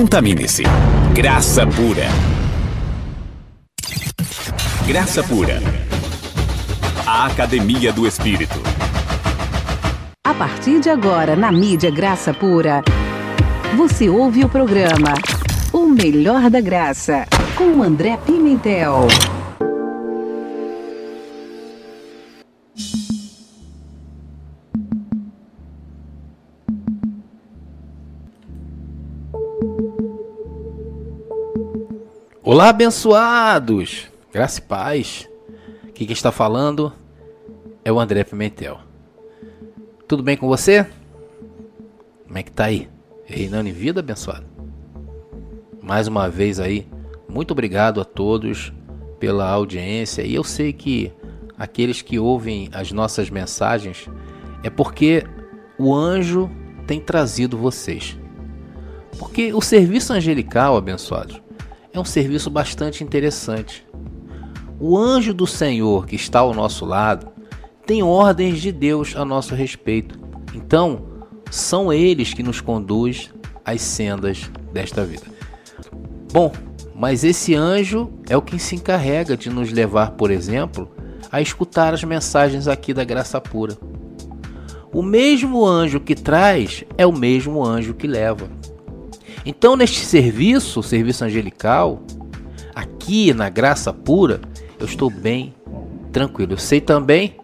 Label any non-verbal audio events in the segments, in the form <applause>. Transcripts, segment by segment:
Contamine-se. Graça pura. Graça pura. A Academia do Espírito. A partir de agora, na mídia Graça Pura, você ouve o programa O Melhor da Graça, com André Pimentel. Olá, abençoados! Graça e paz. Aqui quem está falando é o André Pimentel. Tudo bem com você? Como é que tá aí? Reinando em vida, abençoado? Mais uma vez aí, muito obrigado a todos pela audiência. E eu sei que aqueles que ouvem as nossas mensagens é porque o anjo tem trazido vocês. Porque o serviço angelical, abençoados, é um serviço bastante interessante. O anjo do Senhor que está ao nosso lado tem ordens de Deus a nosso respeito. Então, são eles que nos conduz às sendas desta vida. Bom, mas esse anjo é o que se encarrega de nos levar, por exemplo, a escutar as mensagens aqui da graça pura. O mesmo anjo que traz é o mesmo anjo que leva. Então, neste serviço, serviço angelical, aqui na graça pura, eu estou bem tranquilo. Eu sei também,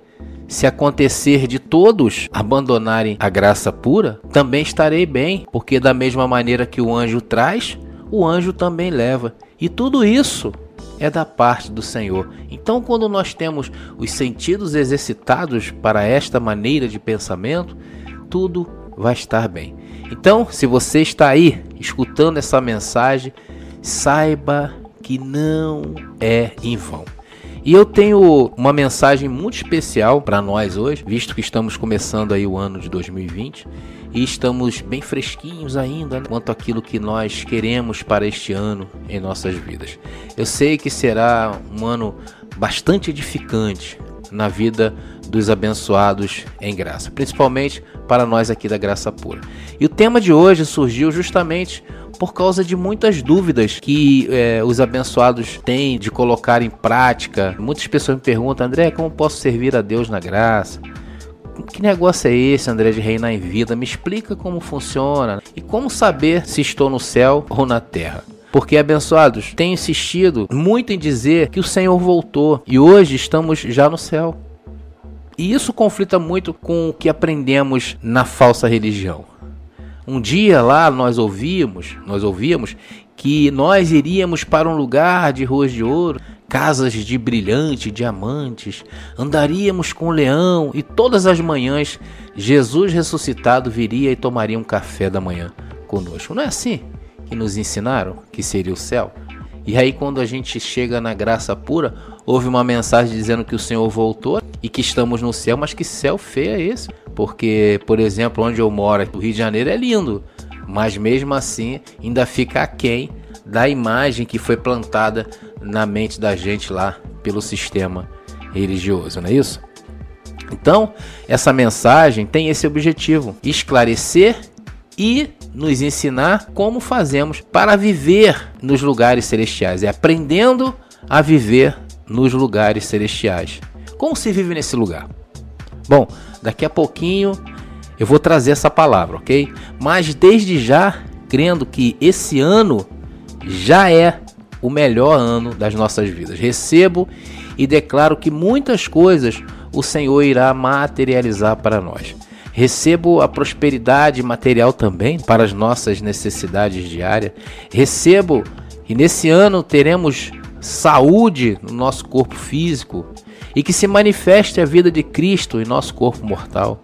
se acontecer de todos abandonarem a graça pura, também estarei bem, porque da mesma maneira que o anjo traz, o anjo também leva. E tudo isso é da parte do Senhor. Então, quando nós temos os sentidos exercitados para esta maneira de pensamento, tudo vai estar bem. Então, se você está aí escutando essa mensagem, saiba que não é em vão. E eu tenho uma mensagem muito especial para nós hoje, visto que estamos começando aí o ano de 2020 e estamos bem fresquinhos ainda né, quanto àquilo que nós queremos para este ano em nossas vidas. Eu sei que será um ano bastante edificante na vida dos abençoados em graça, principalmente para nós aqui da Graça Pura. E o tema de hoje surgiu justamente por causa de muitas dúvidas que é, os abençoados têm de colocar em prática. Muitas pessoas me perguntam, André, como posso servir a Deus na graça? Que negócio é esse, André, de reinar em vida? Me explica como funciona e como saber se estou no céu ou na terra. Porque, abençoados, tenho insistido muito em dizer que o Senhor voltou e hoje estamos já no céu. E isso conflita muito com o que aprendemos na falsa religião. Um dia lá nós ouvimos, nós ouvíamos que nós iríamos para um lugar de ruas de ouro, casas de brilhante diamantes, andaríamos com o leão e todas as manhãs Jesus ressuscitado viria e tomaria um café da manhã conosco. Não é assim que nos ensinaram que seria o céu? E aí quando a gente chega na graça pura, houve uma mensagem dizendo que o Senhor voltou e que estamos no céu, mas que céu feio é esse? Porque, por exemplo, onde eu moro, o Rio de Janeiro é lindo, mas mesmo assim ainda fica aquém da imagem que foi plantada na mente da gente lá pelo sistema religioso, não é isso? Então, essa mensagem tem esse objetivo: esclarecer e nos ensinar como fazemos para viver nos lugares celestiais, é aprendendo a viver nos lugares celestiais. Como se vive nesse lugar? Bom, daqui a pouquinho eu vou trazer essa palavra, ok? Mas desde já, crendo que esse ano já é o melhor ano das nossas vidas. Recebo e declaro que muitas coisas o Senhor irá materializar para nós. Recebo a prosperidade material também para as nossas necessidades diárias. Recebo e nesse ano teremos saúde no nosso corpo físico e que se manifeste a vida de Cristo em nosso corpo mortal.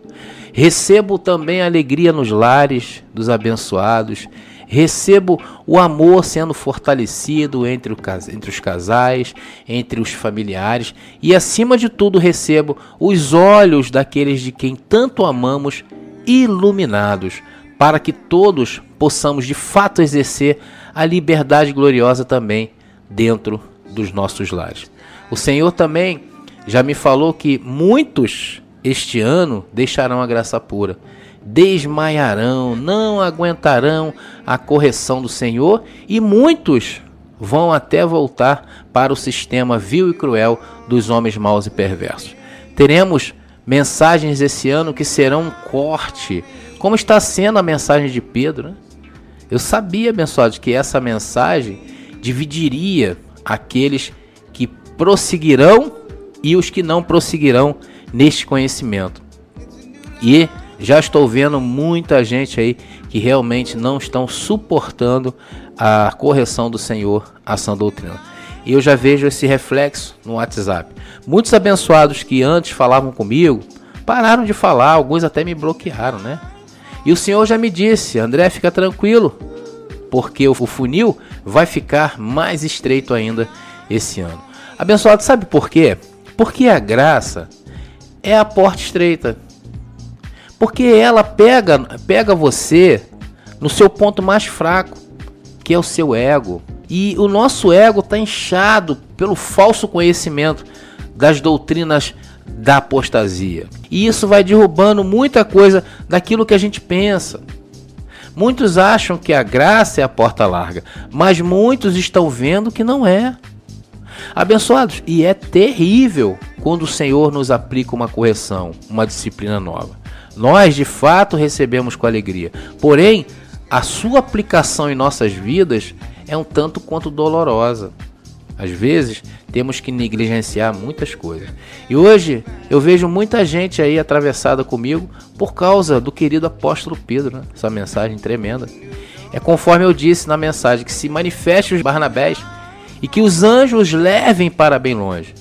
Recebo também alegria nos lares dos abençoados. Recebo o amor sendo fortalecido entre, o, entre os casais, entre os familiares e, acima de tudo, recebo os olhos daqueles de quem tanto amamos iluminados, para que todos possamos de fato exercer a liberdade gloriosa também dentro dos nossos lares. O Senhor também já me falou que muitos este ano deixarão a graça pura. Desmaiarão, não aguentarão a correção do Senhor e muitos vão até voltar para o sistema vil e cruel dos homens maus e perversos. Teremos mensagens esse ano que serão um corte, como está sendo a mensagem de Pedro. Né? Eu sabia, abençoados, que essa mensagem dividiria aqueles que prosseguirão e os que não prosseguirão neste conhecimento. E já estou vendo muita gente aí que realmente não estão suportando a correção do Senhor à sã doutrina. E eu já vejo esse reflexo no WhatsApp. Muitos abençoados que antes falavam comigo pararam de falar, alguns até me bloquearam, né? E o Senhor já me disse, André, fica tranquilo, porque o funil vai ficar mais estreito ainda esse ano. Abençoado, sabe por quê? Porque a graça é a porta estreita. Porque ela pega, pega você no seu ponto mais fraco, que é o seu ego. E o nosso ego está inchado pelo falso conhecimento das doutrinas da apostasia. E isso vai derrubando muita coisa daquilo que a gente pensa. Muitos acham que a graça é a porta larga, mas muitos estão vendo que não é. Abençoados, e é terrível quando o Senhor nos aplica uma correção, uma disciplina nova. Nós de fato recebemos com alegria, porém, a sua aplicação em nossas vidas é um tanto quanto dolorosa. Às vezes, temos que negligenciar muitas coisas. E hoje eu vejo muita gente aí atravessada comigo por causa do querido apóstolo Pedro, né? essa mensagem tremenda. É conforme eu disse na mensagem que se manifeste os Barnabés e que os anjos levem para bem longe.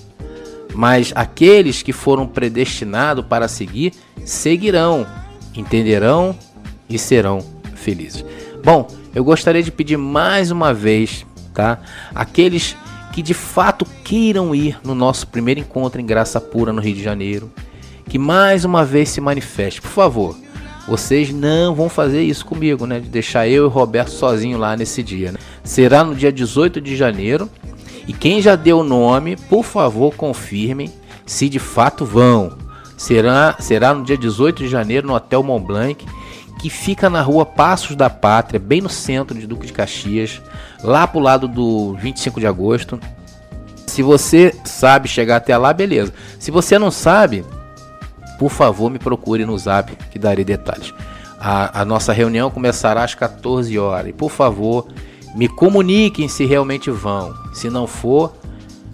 Mas aqueles que foram predestinados para seguir, seguirão, entenderão e serão felizes. Bom, eu gostaria de pedir mais uma vez, tá? Aqueles que de fato queiram ir no nosso primeiro encontro em Graça Pura no Rio de Janeiro, que mais uma vez se manifeste. Por favor, vocês não vão fazer isso comigo, né? De deixar eu e o Roberto sozinho lá nesse dia. Né? Será no dia 18 de janeiro. E quem já deu o nome, por favor, confirmem se de fato vão. Será, será no dia 18 de janeiro no Hotel Mont Blanc, que fica na rua Passos da Pátria, bem no centro de Duque de Caxias lá pro lado do 25 de agosto. Se você sabe chegar até lá, beleza. Se você não sabe, por favor, me procure no zap que darei detalhes. A, a nossa reunião começará às 14 horas. E por favor, me comuniquem se realmente vão. Se não for,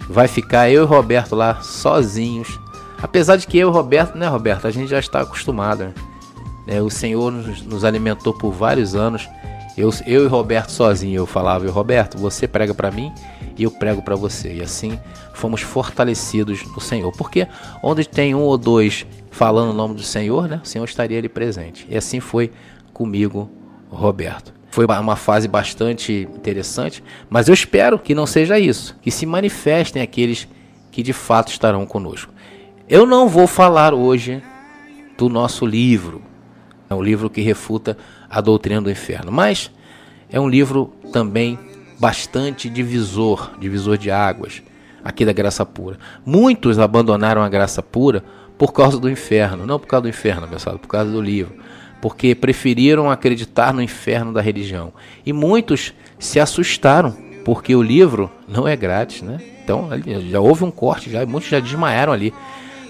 vai ficar eu e Roberto lá sozinhos. Apesar de que eu e Roberto, né, Roberto, a gente já está acostumado. Né? É, o Senhor nos, nos alimentou por vários anos eu, eu e Roberto sozinho, eu falava, eu, Roberto, você prega para mim e eu prego para você. E assim fomos fortalecidos no Senhor. Porque onde tem um ou dois falando o nome do Senhor, né, o Senhor estaria ali presente. E assim foi comigo, Roberto. Foi uma fase bastante interessante, mas eu espero que não seja isso, que se manifestem aqueles que de fato estarão conosco. Eu não vou falar hoje do nosso livro, é um livro que refuta a Doutrina do Inferno. Mas é um livro também bastante divisor, divisor de águas, aqui da graça pura. Muitos abandonaram a graça pura por causa do inferno, não por causa do inferno, pessoal, por causa do livro, porque preferiram acreditar no inferno da religião. E muitos se assustaram, porque o livro não é grátis, né? Então já houve um corte, já muitos já desmaiaram ali.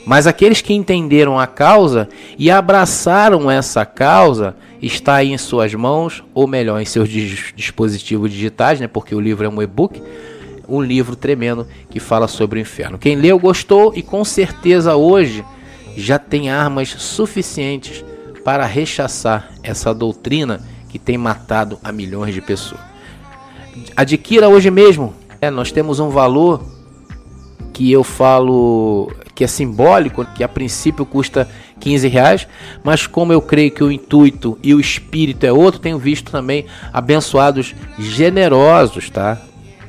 Mas aqueles que entenderam a causa e abraçaram essa causa está em suas mãos, ou melhor, em seus dispositivos digitais, né? Porque o livro é um e-book, um livro tremendo que fala sobre o inferno. Quem leu gostou e com certeza hoje já tem armas suficientes para rechaçar essa doutrina que tem matado a milhões de pessoas. Adquira hoje mesmo. É, nós temos um valor que eu falo que é simbólico, que a princípio custa 15 reais, mas como eu creio que o intuito e o espírito é outro, tenho visto também abençoados generosos, tá?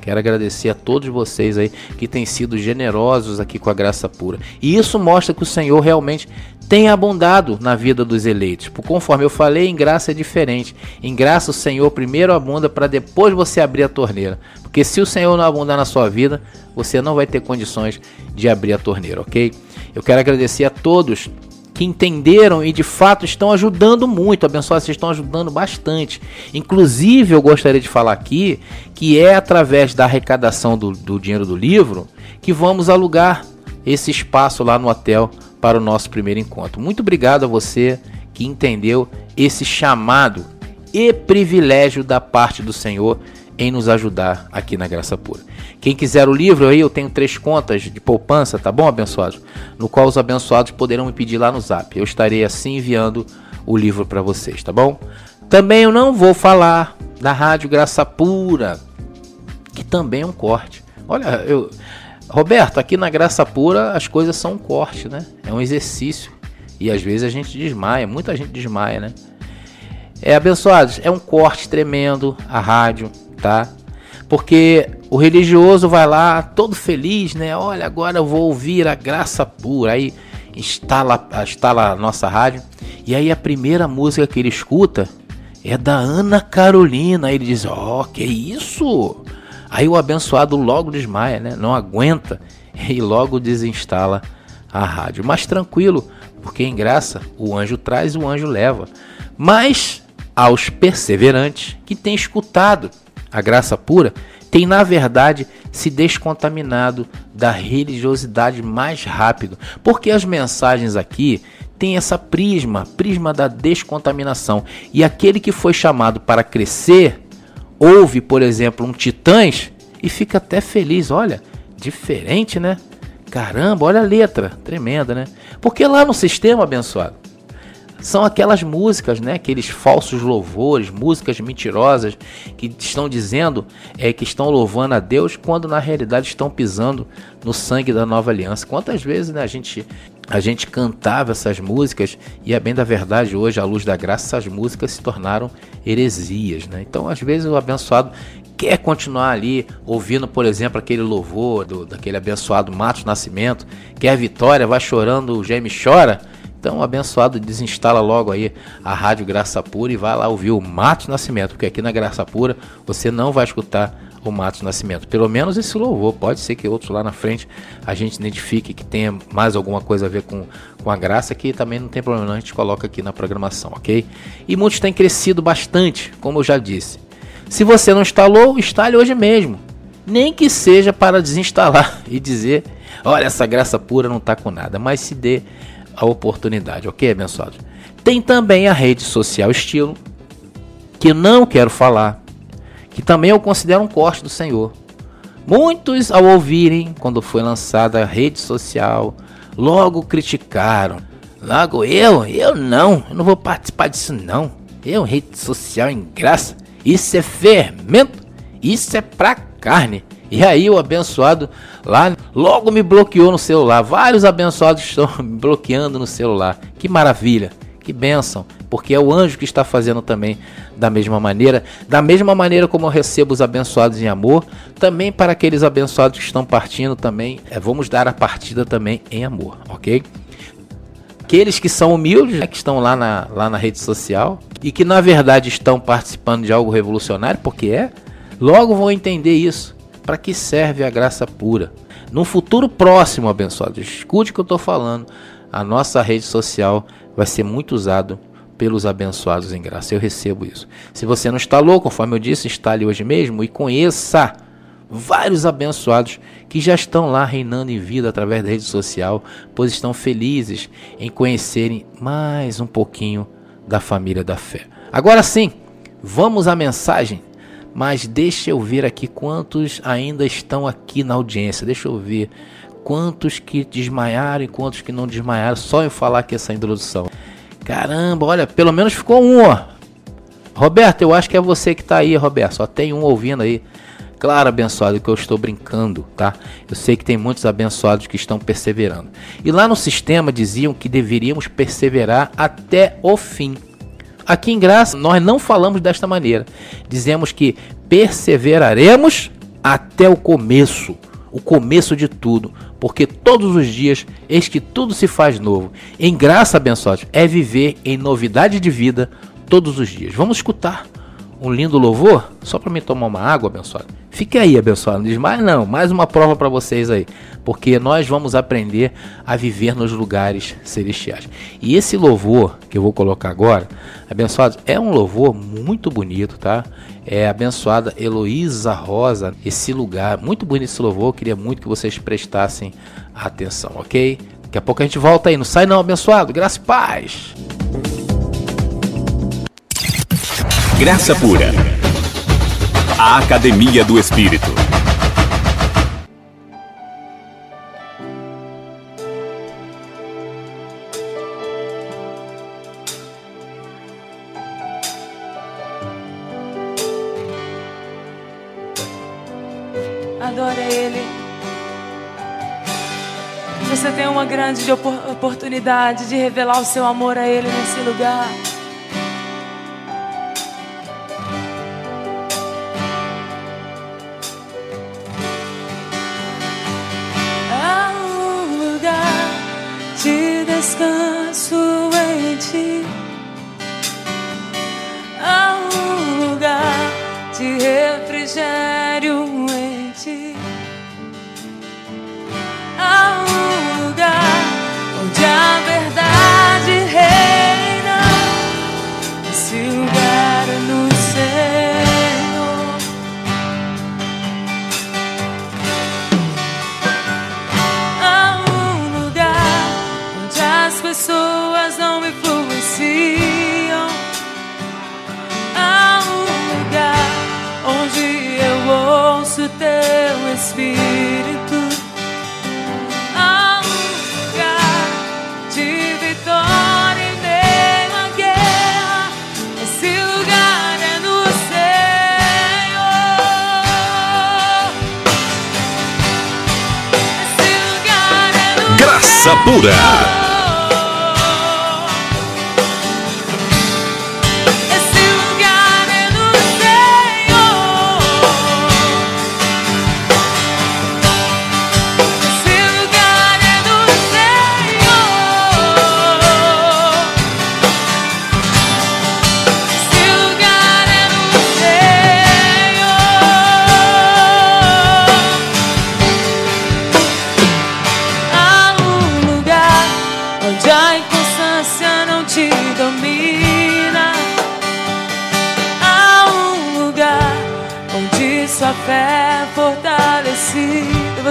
Quero agradecer a todos vocês aí que têm sido generosos aqui com a graça pura. E isso mostra que o Senhor realmente tem abundado na vida dos eleitos. Por conforme eu falei, em graça é diferente. Em graça o Senhor primeiro abunda para depois você abrir a torneira. Porque se o Senhor não abundar na sua vida, você não vai ter condições de abrir a torneira, ok? Eu quero agradecer a todos que entenderam e de fato estão ajudando muito. Abençoados, vocês estão ajudando bastante. Inclusive, eu gostaria de falar aqui que é através da arrecadação do, do dinheiro do livro que vamos alugar esse espaço lá no hotel para o nosso primeiro encontro. Muito obrigado a você que entendeu esse chamado e privilégio da parte do Senhor em nos ajudar aqui na Graça Pura. Quem quiser o livro aí, eu tenho três contas de poupança, tá bom, abençoados? No qual os abençoados poderão me pedir lá no Zap. Eu estarei assim enviando o livro para vocês, tá bom? Também eu não vou falar da Rádio Graça Pura, que também é um corte. Olha, eu Roberto, aqui na Graça Pura as coisas são um corte, né? É um exercício. E às vezes a gente desmaia, muita gente desmaia, né? É, abençoados, é um corte tremendo a rádio, tá? Porque o religioso vai lá todo feliz, né? Olha, agora eu vou ouvir a graça pura. Aí instala, instala a nossa rádio. E aí a primeira música que ele escuta é da Ana Carolina. Aí ele diz: Ó, oh, que isso? Aí o abençoado logo desmaia, né? Não aguenta <laughs> e logo desinstala a rádio. Mas tranquilo, porque em graça o anjo traz o anjo leva. Mas aos perseverantes que têm escutado a graça pura, tem na verdade se descontaminado da religiosidade mais rápido, porque as mensagens aqui têm essa prisma, prisma da descontaminação. E aquele que foi chamado para crescer, ouve, por exemplo, um Titãs e fica até feliz, olha, diferente, né? Caramba, olha a letra, tremenda, né? Porque lá no sistema abençoado são aquelas músicas, né? Aqueles falsos louvores, músicas mentirosas que estão dizendo é que estão louvando a Deus quando na realidade estão pisando no sangue da nova aliança. Quantas vezes né, a gente a gente cantava essas músicas e é bem da verdade hoje à luz da graça essas músicas se tornaram heresias, né? Então às vezes o abençoado quer continuar ali ouvindo, por exemplo, aquele louvor do, daquele abençoado Matos Nascimento, quer vitória, vai chorando, o geme chora então, o abençoado desinstala logo aí a Rádio Graça Pura e vai lá ouvir o Matos Nascimento, porque aqui na Graça Pura você não vai escutar o Matos Nascimento. Pelo menos esse louvor. Pode ser que outros lá na frente a gente identifique que tenha mais alguma coisa a ver com, com a graça, que também não tem problema, a gente coloca aqui na programação, ok? E muitos têm crescido bastante, como eu já disse. Se você não instalou, instale hoje mesmo. Nem que seja para desinstalar <laughs> e dizer: olha, essa graça pura não está com nada, mas se dê a oportunidade, ok, abençoado? Tem também a rede social Estilo, que não quero falar, que também eu considero um corte do Senhor. Muitos, ao ouvirem quando foi lançada a rede social, logo criticaram. Logo eu, eu não, eu não vou participar disso não. Eu, rede social em graça, isso é fermento, isso é pra carne. E aí o abençoado lá logo me bloqueou no celular. Vários abençoados estão <laughs> me bloqueando no celular. Que maravilha, que bênção, porque é o anjo que está fazendo também da mesma maneira. Da mesma maneira como eu recebo os abençoados em amor, também para aqueles abençoados que estão partindo também, é, vamos dar a partida também em amor, ok? Aqueles que são humildes, né, que estão lá na, lá na rede social e que na verdade estão participando de algo revolucionário, porque é, logo vão entender isso para que serve a graça pura? No futuro próximo, abençoado, escute o que eu estou falando. A nossa rede social vai ser muito usado pelos abençoados em graça. Eu recebo isso. Se você não instalou, conforme eu disse, instale hoje mesmo e conheça vários abençoados que já estão lá reinando em vida através da rede social, pois estão felizes em conhecerem mais um pouquinho da família da fé. Agora sim, vamos à mensagem mas deixa eu ver aqui quantos ainda estão aqui na audiência. Deixa eu ver quantos que desmaiaram e quantos que não desmaiaram. Só eu falar aqui essa introdução. Caramba, olha, pelo menos ficou um, ó. Roberto, eu acho que é você que está aí, Roberto. Só tem um ouvindo aí. Claro, abençoado, que eu estou brincando, tá? Eu sei que tem muitos abençoados que estão perseverando. E lá no sistema diziam que deveríamos perseverar até o fim. Aqui em Graça, nós não falamos desta maneira. Dizemos que perseveraremos até o começo, o começo de tudo, porque todos os dias, eis que tudo se faz novo. Em graça, abençoados, é viver em novidade de vida todos os dias. Vamos escutar um lindo louvor? Só para me tomar uma água, abençoado. Fique aí, abençoado. Não diz mais não, mais uma prova para vocês aí, porque nós vamos aprender a viver nos lugares celestiais. E esse louvor que eu vou colocar agora, abençoados, é um louvor muito bonito, tá? É abençoada Heloísa Rosa, esse lugar, muito bonito esse louvor, eu queria muito que vocês prestassem atenção, ok? Daqui a pouco a gente volta aí, não sai não, abençoado, graça e paz! Graça Pura. A Academia do Espírito. Adore a Ele. Você tem uma grande opor- oportunidade de revelar o seu amor a Ele nesse lugar.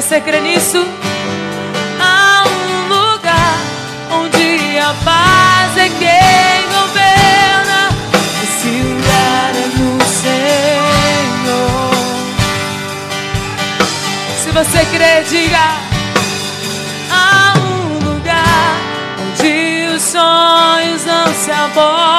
Você crê nisso? Há um lugar onde a paz é quem governa. Esse lugar é no Senhor. Se você crê, diga. Há um lugar onde os sonhos não se abortam.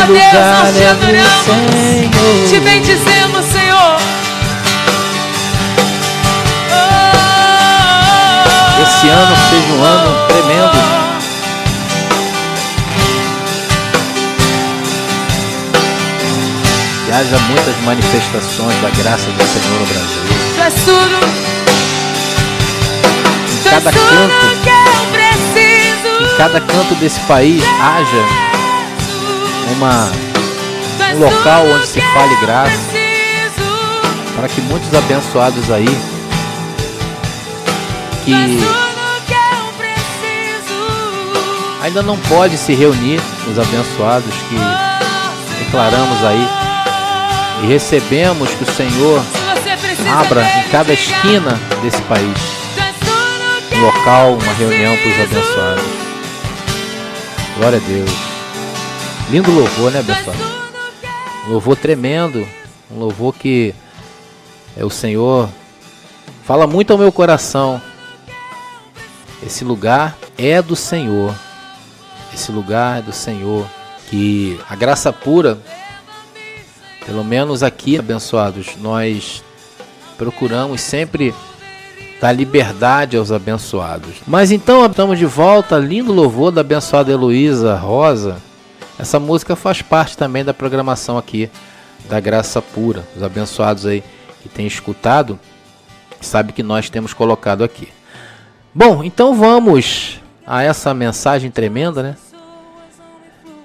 Oh Deus, nós te do adoramos. Senhor. Te bendizemos, Senhor. Oh, Esse ano seja um ano tremendo. Que haja muitas manifestações da graça do Senhor no Brasil. Tu és tudo. Em cada canto, em cada canto desse país haja uma, um local onde se fale graça. para que muitos abençoados aí que ainda não pode se reunir, os abençoados que declaramos aí e recebemos que o Senhor abra em cada esquina desse país um local, uma eu reunião para os abençoados. Glória a Deus. Lindo louvor, né, eu Um louvor tremendo, um louvor que é o Senhor fala muito ao meu coração. Esse lugar é do Senhor. Esse lugar é do Senhor. Que a graça pura, pelo menos aqui, abençoados, nós procuramos sempre dar liberdade aos abençoados. Mas então estamos de volta, lindo louvor da abençoada Heloísa Rosa. Essa música faz parte também da programação aqui da Graça Pura. Os abençoados aí que têm escutado, sabe que nós temos colocado aqui. Bom, então vamos a essa mensagem tremenda, né?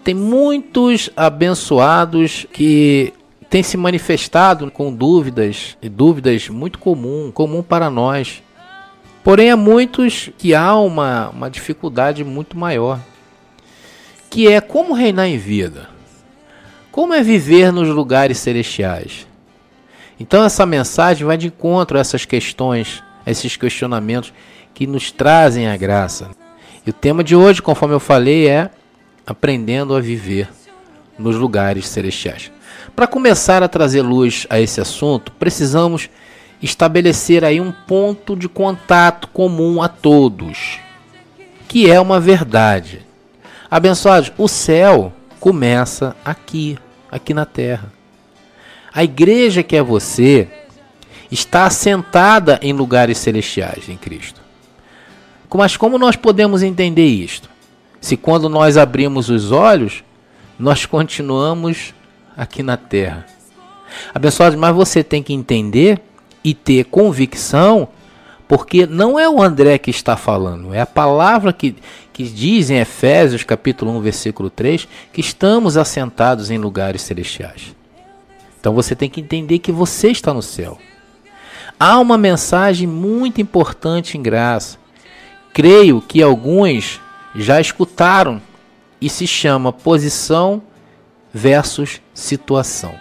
Tem muitos abençoados que têm se manifestado com dúvidas, e dúvidas muito comum, comum para nós. Porém, há muitos que há uma, uma dificuldade muito maior, que é como reinar em vida. Como é viver nos lugares celestiais? Então essa mensagem vai de encontro a essas questões, a esses questionamentos que nos trazem a graça. E o tema de hoje, conforme eu falei, é aprendendo a viver nos lugares celestiais. Para começar a trazer luz a esse assunto, precisamos estabelecer aí um ponto de contato comum a todos, que é uma verdade. Abençoados, o céu começa aqui, aqui na terra. A igreja que é você está assentada em lugares celestiais em Cristo. Mas como nós podemos entender isto? Se quando nós abrimos os olhos, nós continuamos aqui na terra. Abençoados, mas você tem que entender e ter convicção, porque não é o André que está falando, é a palavra que, que diz em Efésios capítulo 1, versículo 3, que estamos assentados em lugares celestiais. Então você tem que entender que você está no céu. Há uma mensagem muito importante em graça. Creio que alguns já escutaram e se chama posição versus situação.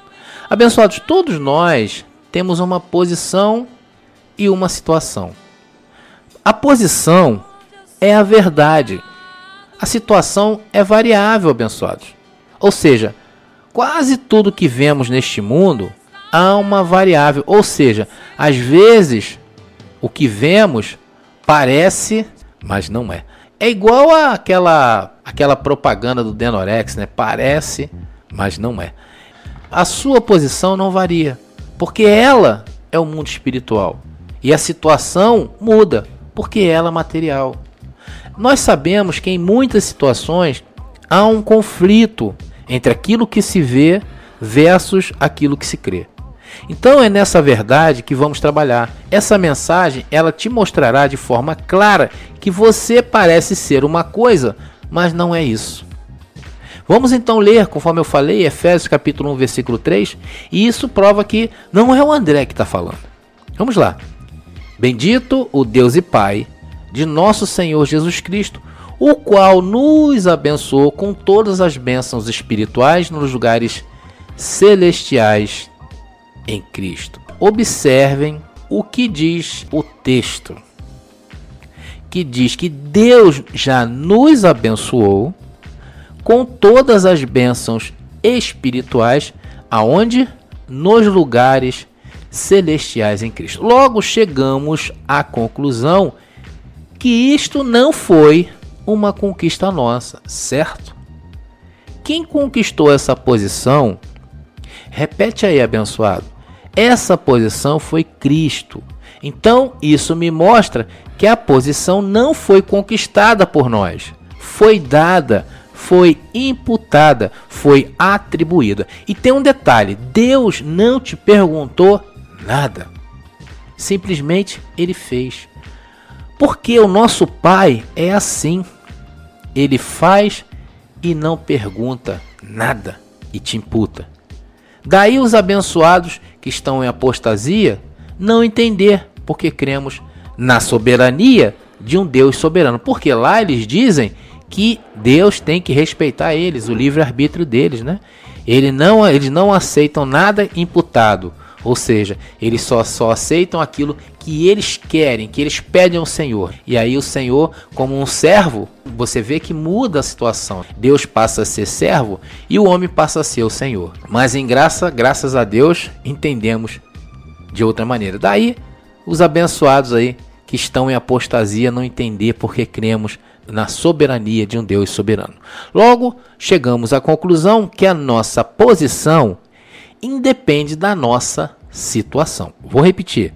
Abençoados, todos nós temos uma posição e uma situação. A posição é a verdade. A situação é variável, abençoados. Ou seja, quase tudo que vemos neste mundo há uma variável. Ou seja, às vezes o que vemos parece, mas não é. É igual àquela aquela propaganda do Denorex, né? Parece, mas não é. A sua posição não varia, porque ela é o mundo espiritual. E a situação muda, porque ela é material. Nós sabemos que em muitas situações há um conflito entre aquilo que se vê versus aquilo que se crê. Então é nessa verdade que vamos trabalhar. Essa mensagem, ela te mostrará de forma clara que você parece ser uma coisa, mas não é isso. Vamos então ler, conforme eu falei, Efésios capítulo 1, versículo 3, e isso prova que não é o André que está falando. Vamos lá. Bendito o Deus e Pai de nosso Senhor Jesus Cristo, o qual nos abençoou com todas as bênçãos espirituais nos lugares celestiais em Cristo. Observem o que diz o texto, que diz que Deus já nos abençoou com todas as bênçãos espirituais aonde nos lugares celestiais em Cristo. Logo chegamos à conclusão que isto não foi uma conquista nossa, certo? Quem conquistou essa posição, repete aí, abençoado, essa posição foi Cristo. Então, isso me mostra que a posição não foi conquistada por nós, foi dada, foi imputada, foi atribuída. E tem um detalhe: Deus não te perguntou nada. Simplesmente ele fez. Porque o nosso Pai é assim. Ele faz e não pergunta nada e te imputa. Daí os abençoados que estão em apostasia não entender, porque cremos na soberania de um Deus soberano. Porque lá eles dizem que Deus tem que respeitar eles, o livre-arbítrio deles, né? Ele não, eles não aceitam nada imputado. Ou seja, eles só, só aceitam aquilo que eles querem, que eles pedem ao Senhor. E aí o Senhor, como um servo, você vê que muda a situação. Deus passa a ser servo e o homem passa a ser o Senhor. Mas em graça, graças a Deus, entendemos de outra maneira. Daí os abençoados aí que estão em apostasia não entender porque cremos na soberania de um Deus soberano. Logo, chegamos à conclusão que a nossa posição independe da nossa situação. Vou repetir.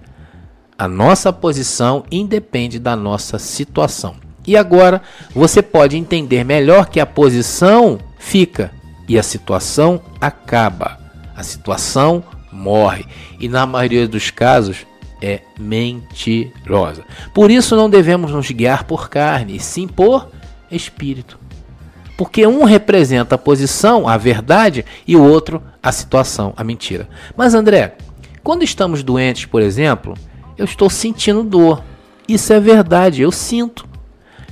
A nossa posição independe da nossa situação. E agora você pode entender melhor que a posição fica e a situação acaba. A situação morre. E na maioria dos casos é mentirosa. Por isso não devemos nos guiar por carne, e sim por espírito. Porque um representa a posição, a verdade, e o outro a situação, a mentira. Mas André, quando estamos doentes, por exemplo, eu estou sentindo dor. Isso é verdade, eu sinto.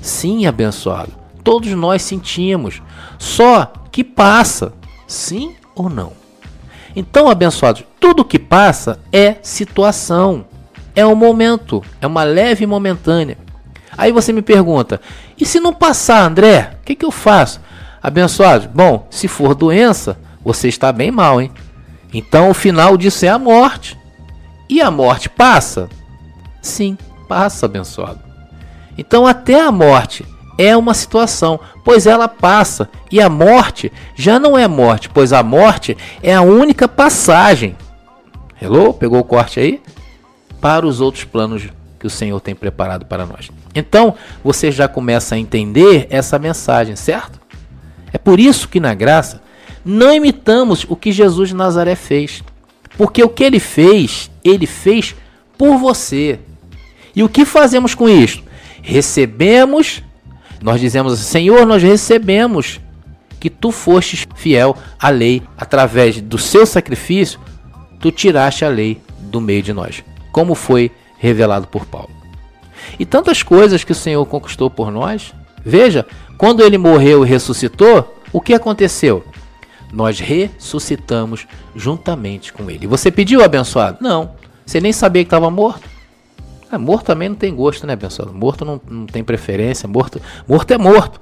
Sim, abençoado. Todos nós sentimos. Só que passa. Sim ou não? Então, abençoados, tudo que passa é situação. É um momento. É uma leve momentânea. Aí você me pergunta: e se não passar, André? O que, que eu faço? Abençoados, bom, se for doença, você está bem mal, hein? Então o final disso é a morte. E a morte passa? Sim, passa, abençoado. Então até a morte é uma situação, pois ela passa. E a morte já não é morte, pois a morte é a única passagem. Hello? Pegou o corte aí? Para os outros planos que o Senhor tem preparado para nós. Então, você já começa a entender essa mensagem, certo? É por isso que na graça não imitamos o que Jesus de Nazaré fez. Porque o que ele fez, ele fez por você. E o que fazemos com isso? Recebemos, nós dizemos assim, Senhor, nós recebemos que tu fostes fiel à lei através do seu sacrifício, tu tiraste a lei do meio de nós, como foi revelado por Paulo. E tantas coisas que o Senhor conquistou por nós. Veja, quando ele morreu e ressuscitou, o que aconteceu? Nós ressuscitamos juntamente com ele. Você pediu abençoado? Não. Você nem sabia que estava morto. Ah, morto também não tem gosto, né, abençoado? Morto não, não tem preferência. Morto, morto é morto.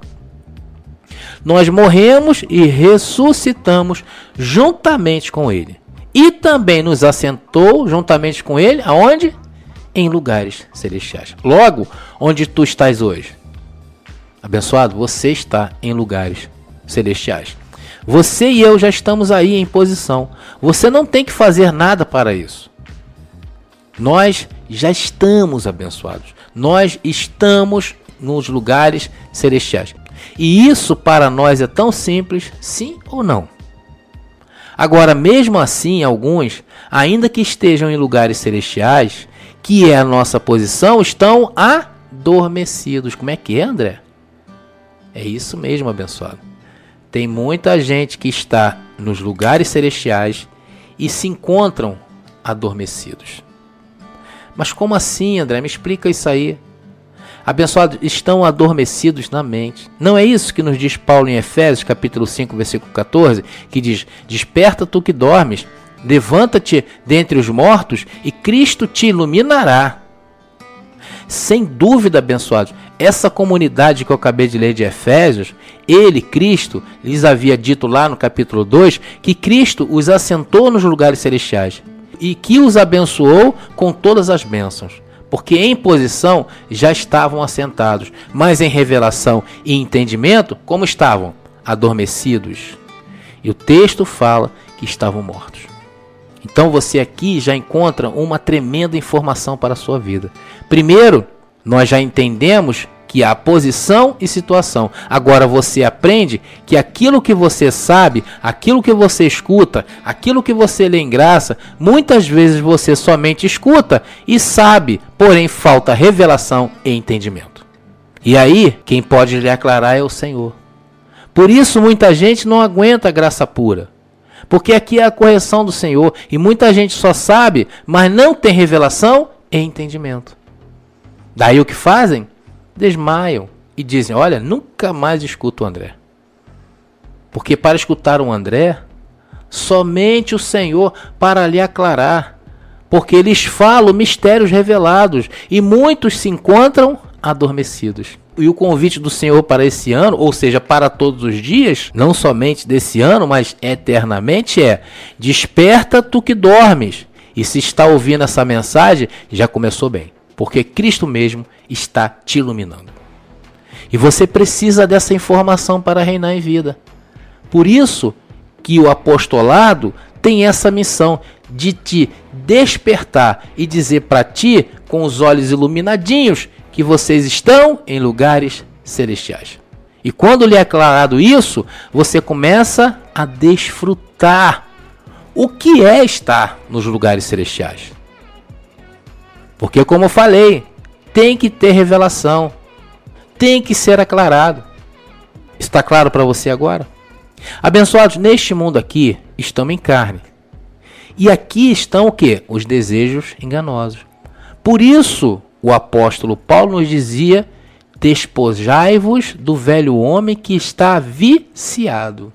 Nós morremos e ressuscitamos juntamente com ele. E também nos assentou juntamente com ele, aonde? Em lugares celestiais. Logo, onde tu estás hoje? Abençoado, você está em lugares celestiais. Você e eu já estamos aí em posição. Você não tem que fazer nada para isso. Nós já estamos abençoados. Nós estamos nos lugares celestiais. E isso para nós é tão simples, sim ou não? Agora, mesmo assim, alguns, ainda que estejam em lugares celestiais, que é a nossa posição, estão adormecidos. Como é que é, André? É isso mesmo, abençoado. Tem muita gente que está nos lugares celestiais e se encontram adormecidos. Mas como assim, André? Me explica isso aí. Abençoados estão adormecidos na mente. Não é isso que nos diz Paulo em Efésios, capítulo 5, versículo 14, que diz: "Desperta tu que dormes, levanta-te dentre os mortos e Cristo te iluminará." Sem dúvida, abençoados, essa comunidade que eu acabei de ler de Efésios, ele, Cristo, lhes havia dito lá no capítulo 2 que Cristo os assentou nos lugares celestiais e que os abençoou com todas as bênçãos. Porque em posição já estavam assentados, mas em revelação e entendimento, como estavam? Adormecidos. E o texto fala que estavam mortos. Então você aqui já encontra uma tremenda informação para a sua vida. Primeiro, nós já entendemos que há posição e situação. Agora você aprende que aquilo que você sabe, aquilo que você escuta, aquilo que você lê em graça, muitas vezes você somente escuta e sabe, porém falta revelação e entendimento. E aí, quem pode lhe aclarar é o Senhor. Por isso muita gente não aguenta a graça pura. Porque aqui é a correção do Senhor e muita gente só sabe, mas não tem revelação e entendimento. Daí o que fazem? Desmaiam e dizem: Olha, nunca mais escuto o André. Porque para escutar o André, somente o Senhor para lhe aclarar. Porque eles falam mistérios revelados e muitos se encontram adormecidos. E o convite do Senhor para esse ano, ou seja, para todos os dias, não somente desse ano, mas eternamente, é: Desperta tu que dormes. E se está ouvindo essa mensagem, já começou bem porque Cristo mesmo está te iluminando. E você precisa dessa informação para reinar em vida. Por isso que o apostolado tem essa missão de te despertar e dizer para ti, com os olhos iluminadinhos, que vocês estão em lugares celestiais. E quando lhe é aclarado isso, você começa a desfrutar o que é estar nos lugares celestiais. Porque, como eu falei, tem que ter revelação, tem que ser aclarado. Está claro para você agora? Abençoados, neste mundo aqui estamos em carne. E aqui estão o que? Os desejos enganosos. Por isso, o apóstolo Paulo nos dizia: despojai-vos do velho homem que está viciado.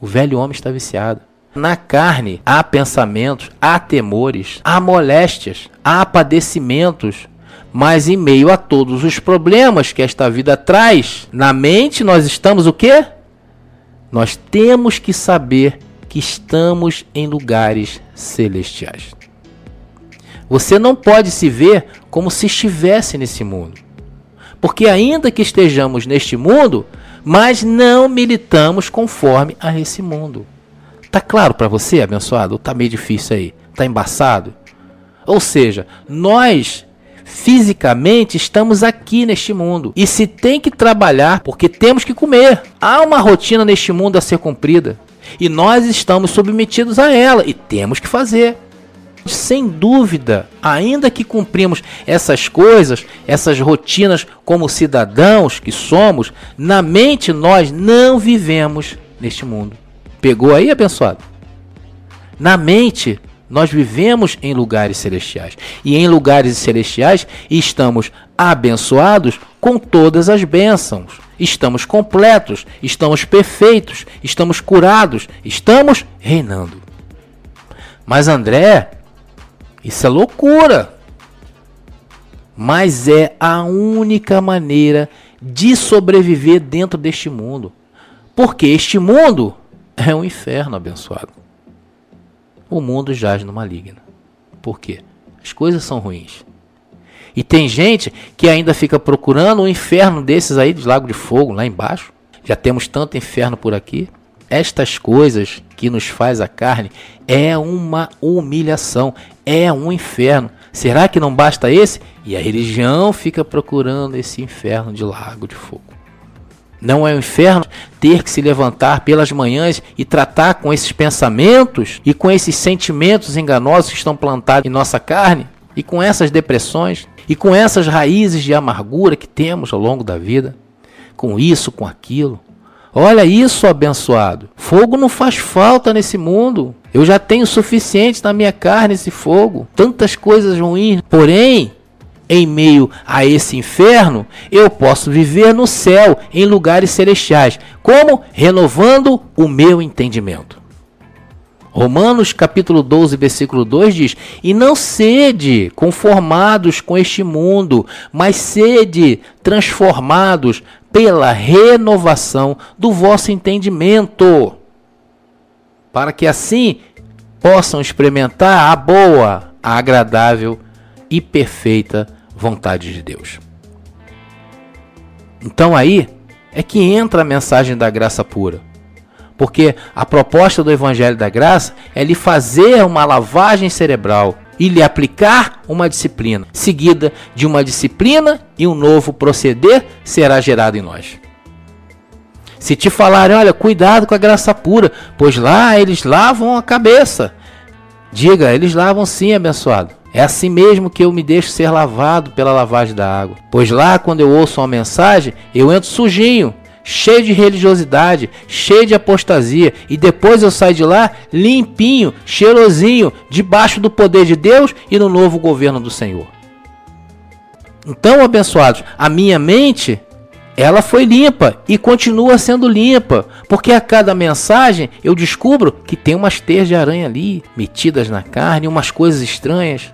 O velho homem está viciado. Na carne há pensamentos, há temores, há moléstias, há padecimentos. Mas em meio a todos os problemas que esta vida traz, na mente nós estamos o quê? Nós temos que saber que estamos em lugares celestiais. Você não pode se ver como se estivesse nesse mundo. Porque ainda que estejamos neste mundo, mas não militamos conforme a esse mundo. Tá claro para você, abençoado? Ou tá meio difícil aí? Tá embaçado? Ou seja, nós fisicamente estamos aqui neste mundo e se tem que trabalhar porque temos que comer. Há uma rotina neste mundo a ser cumprida e nós estamos submetidos a ela e temos que fazer. Sem dúvida, ainda que cumprimos essas coisas, essas rotinas como cidadãos que somos, na mente nós não vivemos neste mundo. Pegou aí, abençoado? Na mente, nós vivemos em lugares celestiais. E em lugares celestiais estamos abençoados com todas as bênçãos. Estamos completos, estamos perfeitos, estamos curados, estamos reinando. Mas André, isso é loucura. Mas é a única maneira de sobreviver dentro deste mundo. Porque este mundo é um inferno abençoado. O mundo jaz no maligno. Por quê? As coisas são ruins. E tem gente que ainda fica procurando um inferno desses aí de Lago de Fogo, lá embaixo. Já temos tanto inferno por aqui. Estas coisas que nos faz a carne é uma humilhação, é um inferno. Será que não basta esse? E a religião fica procurando esse inferno de Lago de Fogo. Não é um inferno ter que se levantar pelas manhãs e tratar com esses pensamentos e com esses sentimentos enganosos que estão plantados em nossa carne e com essas depressões e com essas raízes de amargura que temos ao longo da vida, com isso, com aquilo. Olha isso, abençoado. Fogo não faz falta nesse mundo. Eu já tenho suficiente na minha carne esse fogo. Tantas coisas ruins. Porém, em meio a esse inferno, eu posso viver no céu, em lugares celestiais. Como? Renovando o meu entendimento. Romanos capítulo 12, versículo 2 diz: E não sede conformados com este mundo, mas sede transformados pela renovação do vosso entendimento, para que assim possam experimentar a boa, a agradável e perfeita vontade de Deus. Então aí é que entra a mensagem da graça pura. Porque a proposta do Evangelho da Graça é lhe fazer uma lavagem cerebral, e lhe aplicar uma disciplina, seguida de uma disciplina e um novo proceder será gerado em nós. Se te falarem, olha, cuidado com a graça pura, pois lá eles lavam a cabeça. Diga, eles lavam sim, abençoado. É assim mesmo que eu me deixo ser lavado pela lavagem da água. Pois lá, quando eu ouço uma mensagem, eu entro sujinho, cheio de religiosidade, cheio de apostasia, e depois eu saio de lá limpinho, cheirosinho, debaixo do poder de Deus e no novo governo do Senhor. Então, abençoados, a minha mente ela foi limpa e continua sendo limpa, porque a cada mensagem eu descubro que tem umas teias de aranha ali, metidas na carne, umas coisas estranhas.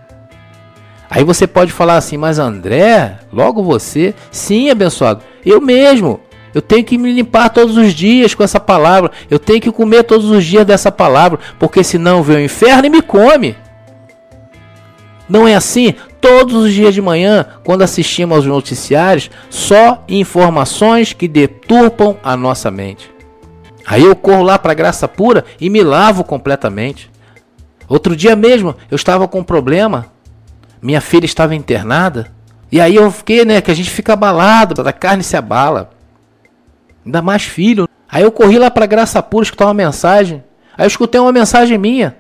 Aí você pode falar assim, mas André, logo você, sim, abençoado, eu mesmo. Eu tenho que me limpar todos os dias com essa palavra. Eu tenho que comer todos os dias dessa palavra, porque senão vem o inferno e me come. Não é assim? Todos os dias de manhã, quando assistimos aos noticiários, só informações que deturpam a nossa mente. Aí eu corro lá para a graça pura e me lavo completamente. Outro dia mesmo, eu estava com um problema. Minha filha estava internada. E aí eu fiquei, né, que a gente fica abalado, a carne se abala. Ainda mais filho. Aí eu corri lá para graça pura escutar uma mensagem. Aí eu escutei uma mensagem minha.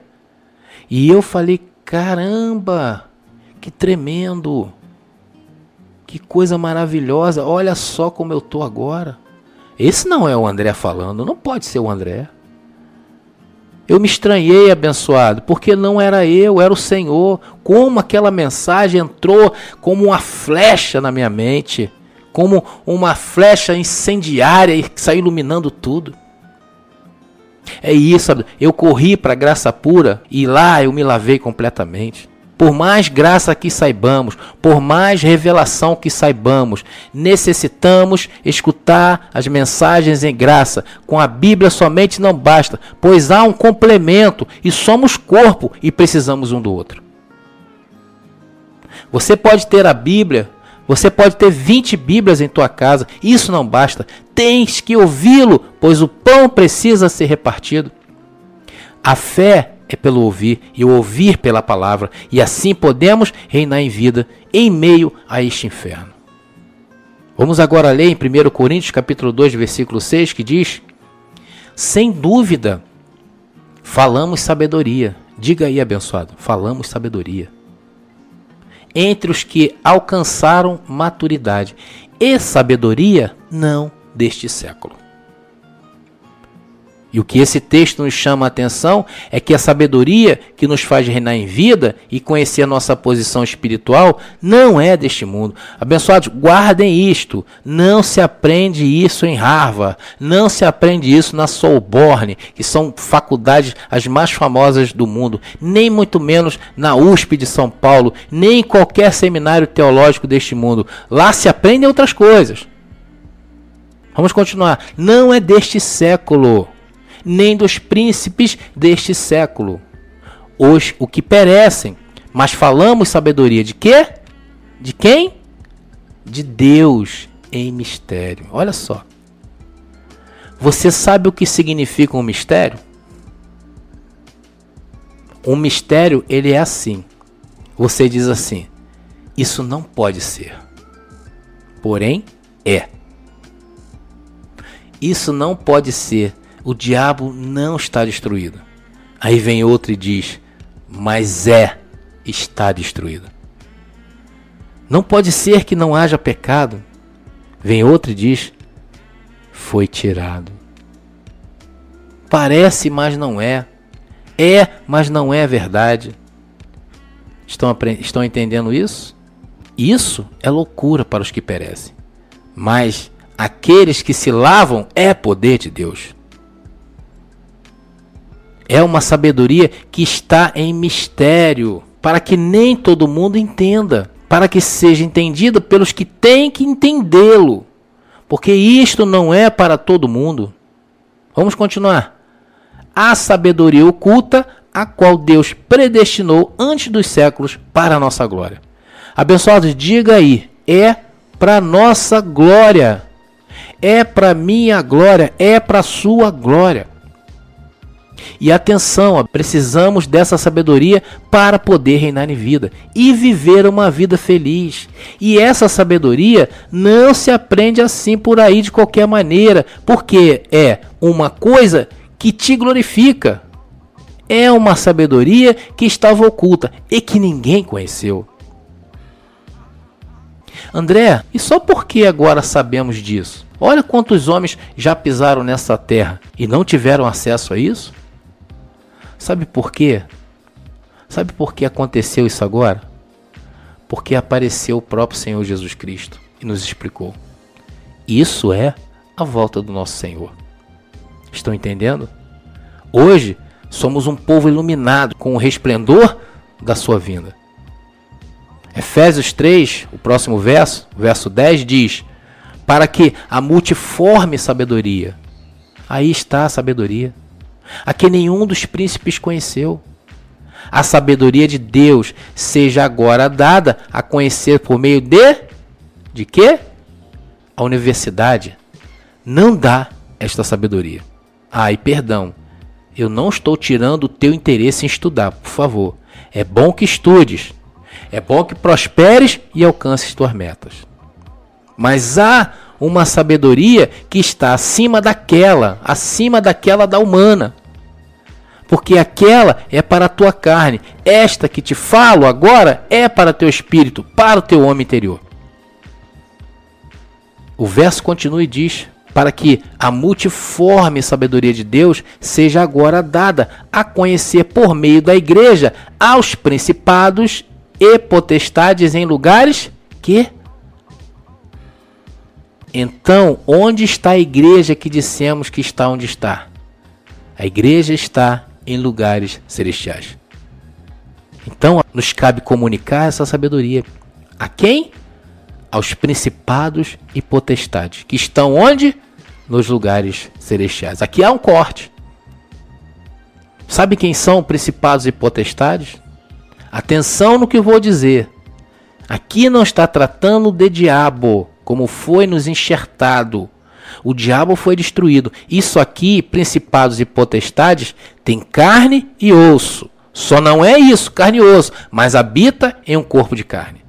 E eu falei, Caramba! Que tremendo! Que coisa maravilhosa! Olha só como eu tô agora. Esse não é o André falando, não pode ser o André. Eu me estranhei, abençoado, porque não era eu, era o Senhor. Como aquela mensagem entrou como uma flecha na minha mente, como uma flecha incendiária que saiu iluminando tudo. É isso, eu corri para a graça pura e lá eu me lavei completamente. Por mais graça que saibamos, por mais revelação que saibamos, necessitamos escutar as mensagens em graça. Com a Bíblia somente não basta, pois há um complemento e somos corpo e precisamos um do outro. Você pode ter a Bíblia você pode ter 20 Bíblias em tua casa, isso não basta. Tens que ouvi-lo, pois o pão precisa ser repartido. A fé é pelo ouvir e o ouvir pela palavra, e assim podemos reinar em vida em meio a este inferno. Vamos agora ler em 1 Coríntios capítulo 2, versículo 6, que diz: Sem dúvida, falamos sabedoria. Diga aí, abençoado, falamos sabedoria entre os que alcançaram maturidade e sabedoria não deste século. E o que esse texto nos chama a atenção é que a sabedoria que nos faz reinar em vida e conhecer a nossa posição espiritual não é deste mundo. Abençoados, guardem isto. Não se aprende isso em Harvard, não se aprende isso na Sorbonne, que são faculdades as mais famosas do mundo, nem muito menos na USP de São Paulo, nem em qualquer seminário teológico deste mundo. Lá se aprendem outras coisas. Vamos continuar. Não é deste século nem dos príncipes deste século, os o que perecem. Mas falamos sabedoria de quê? De quem? De Deus em mistério. Olha só. Você sabe o que significa um mistério? Um mistério, ele é assim. Você diz assim: Isso não pode ser. Porém, é. Isso não pode ser o diabo não está destruído. Aí vem outro e diz: Mas é, está destruído. Não pode ser que não haja pecado. Vem outro e diz: Foi tirado. Parece, mas não é. É, mas não é verdade. Estão, estão entendendo isso? Isso é loucura para os que perecem. Mas aqueles que se lavam é poder de Deus. É uma sabedoria que está em mistério, para que nem todo mundo entenda, para que seja entendido pelos que têm que entendê-lo, porque isto não é para todo mundo. Vamos continuar. A sabedoria oculta, a qual Deus predestinou antes dos séculos para a nossa glória. Abençoados, diga aí, é para nossa glória. É para minha glória, é para sua glória. E atenção, precisamos dessa sabedoria para poder reinar em vida e viver uma vida feliz. E essa sabedoria não se aprende assim por aí de qualquer maneira, porque é uma coisa que te glorifica. É uma sabedoria que estava oculta e que ninguém conheceu. André, e só porque agora sabemos disso? Olha quantos homens já pisaram nessa terra e não tiveram acesso a isso. Sabe por quê? Sabe por que aconteceu isso agora? Porque apareceu o próprio Senhor Jesus Cristo e nos explicou. Isso é a volta do nosso Senhor. Estão entendendo? Hoje somos um povo iluminado com o resplendor da sua vinda. Efésios 3, o próximo verso, verso 10 diz: Para que a multiforme sabedoria, aí está a sabedoria, a que nenhum dos príncipes conheceu. A sabedoria de Deus seja agora dada a conhecer por meio de de quê? A universidade não dá esta sabedoria. Ai, perdão. Eu não estou tirando o teu interesse em estudar, por favor. É bom que estudes. É bom que prosperes e alcances tuas metas. Mas há uma sabedoria que está acima daquela, acima daquela da humana. Porque aquela é para a tua carne, esta que te falo agora é para teu espírito, para o teu homem interior. O verso continua e diz: para que a multiforme sabedoria de Deus seja agora dada a conhecer por meio da igreja aos principados e potestades em lugares que então, onde está a igreja que dissemos que está onde está? A igreja está em lugares celestiais. Então, nos cabe comunicar essa sabedoria. A quem? Aos principados e potestades, que estão onde? Nos lugares celestiais. Aqui há um corte. Sabe quem são principados e potestades? Atenção no que vou dizer. Aqui não está tratando de diabo como foi nos enxertado. O diabo foi destruído. Isso aqui, principados e potestades, tem carne e osso. Só não é isso, carne e osso, mas habita em um corpo de carne.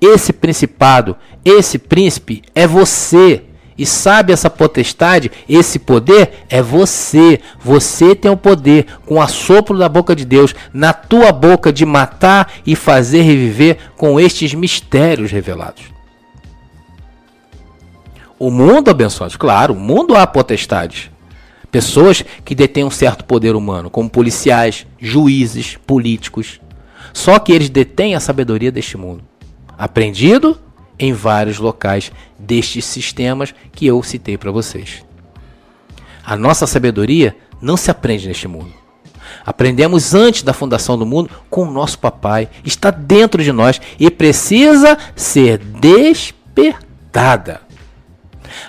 Esse principado, esse príncipe é você. E sabe essa potestade, esse poder é você. Você tem o poder, com o assopro da boca de Deus, na tua boca, de matar e fazer reviver com estes mistérios revelados. O mundo, abençoados, claro, o mundo há potestades. Pessoas que detêm um certo poder humano, como policiais, juízes, políticos. Só que eles detêm a sabedoria deste mundo. Aprendido em vários locais destes sistemas que eu citei para vocês. A nossa sabedoria não se aprende neste mundo. Aprendemos antes da fundação do mundo com o nosso papai, está dentro de nós e precisa ser despertada.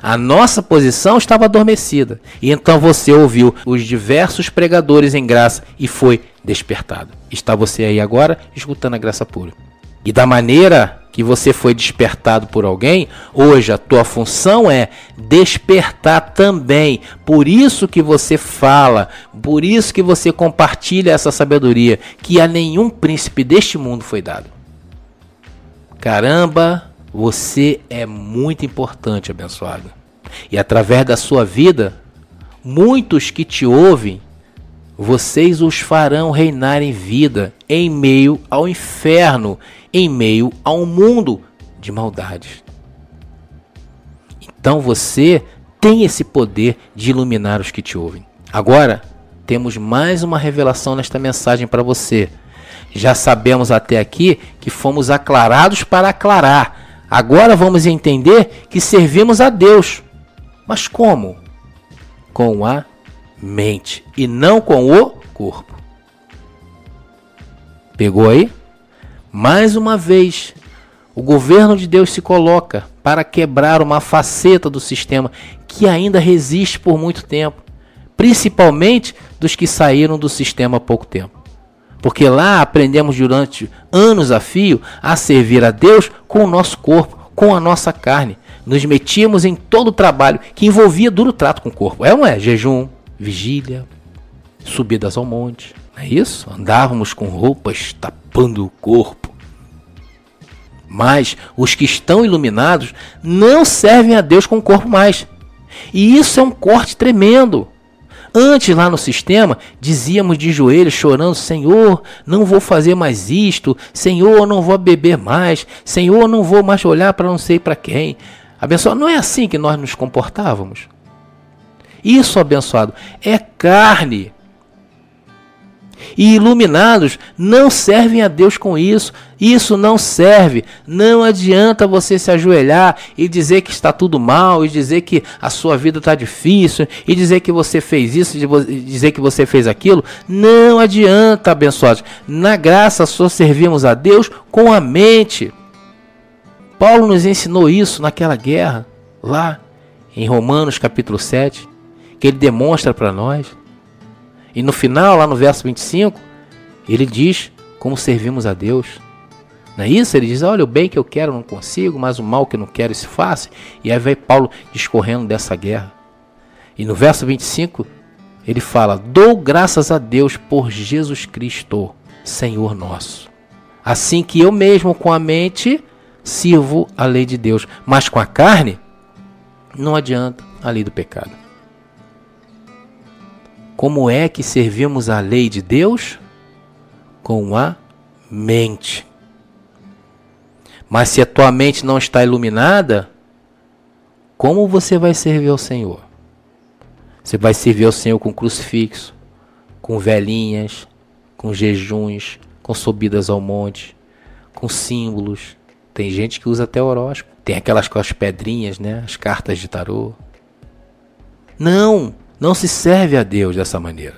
A nossa posição estava adormecida. E então você ouviu os diversos pregadores em graça e foi despertado. Está você aí agora escutando a graça pura. E da maneira que você foi despertado por alguém, hoje a tua função é despertar também. Por isso que você fala, por isso que você compartilha essa sabedoria que a nenhum príncipe deste mundo foi dado. Caramba, você é muito importante, abençoado. E através da sua vida, muitos que te ouvem, vocês os farão reinar em vida em meio ao inferno, em meio a um mundo de maldades. Então você tem esse poder de iluminar os que te ouvem. Agora, temos mais uma revelação nesta mensagem para você. Já sabemos até aqui que fomos aclarados para aclarar Agora vamos entender que servimos a Deus. Mas como? Com a mente e não com o corpo. Pegou aí? Mais uma vez, o governo de Deus se coloca para quebrar uma faceta do sistema que ainda resiste por muito tempo, principalmente dos que saíram do sistema há pouco tempo. Porque lá aprendemos durante anos a fio a servir a Deus com o nosso corpo, com a nossa carne. Nos metíamos em todo o trabalho que envolvia duro trato com o corpo. É ou é? Jejum, vigília, subidas ao monte, é isso? Andávamos com roupas tapando o corpo. Mas os que estão iluminados não servem a Deus com o corpo mais. E isso é um corte tremendo. Antes, lá no sistema, dizíamos de joelhos, chorando: Senhor, não vou fazer mais isto. Senhor, não vou beber mais. Senhor, não vou mais olhar para não sei para quem. Abençoado, não é assim que nós nos comportávamos. Isso, abençoado, é carne. E iluminados não servem a Deus com isso. Isso não serve. Não adianta você se ajoelhar e dizer que está tudo mal, e dizer que a sua vida está difícil, e dizer que você fez isso, e dizer que você fez aquilo. Não adianta, abençoados. Na graça só servimos a Deus com a mente. Paulo nos ensinou isso naquela guerra, lá em Romanos capítulo 7, que ele demonstra para nós. E no final, lá no verso 25, ele diz como servimos a Deus. Não é isso? Ele diz: Olha, o bem que eu quero não consigo, mas o mal que eu não quero se faça. E aí vai Paulo discorrendo dessa guerra. E no verso 25, ele fala: Dou graças a Deus por Jesus Cristo, Senhor nosso. Assim que eu mesmo com a mente sirvo a lei de Deus, mas com a carne não adianta a lei do pecado. Como é que servimos a lei de Deus? Com a mente. Mas se a tua mente não está iluminada, como você vai servir ao Senhor? Você vai servir ao Senhor com crucifixo, com velhinhas, com jejuns, com subidas ao monte, com símbolos. Tem gente que usa até horóscopo. Tem aquelas com as pedrinhas, né? As cartas de tarô. Não! Não se serve a Deus dessa maneira.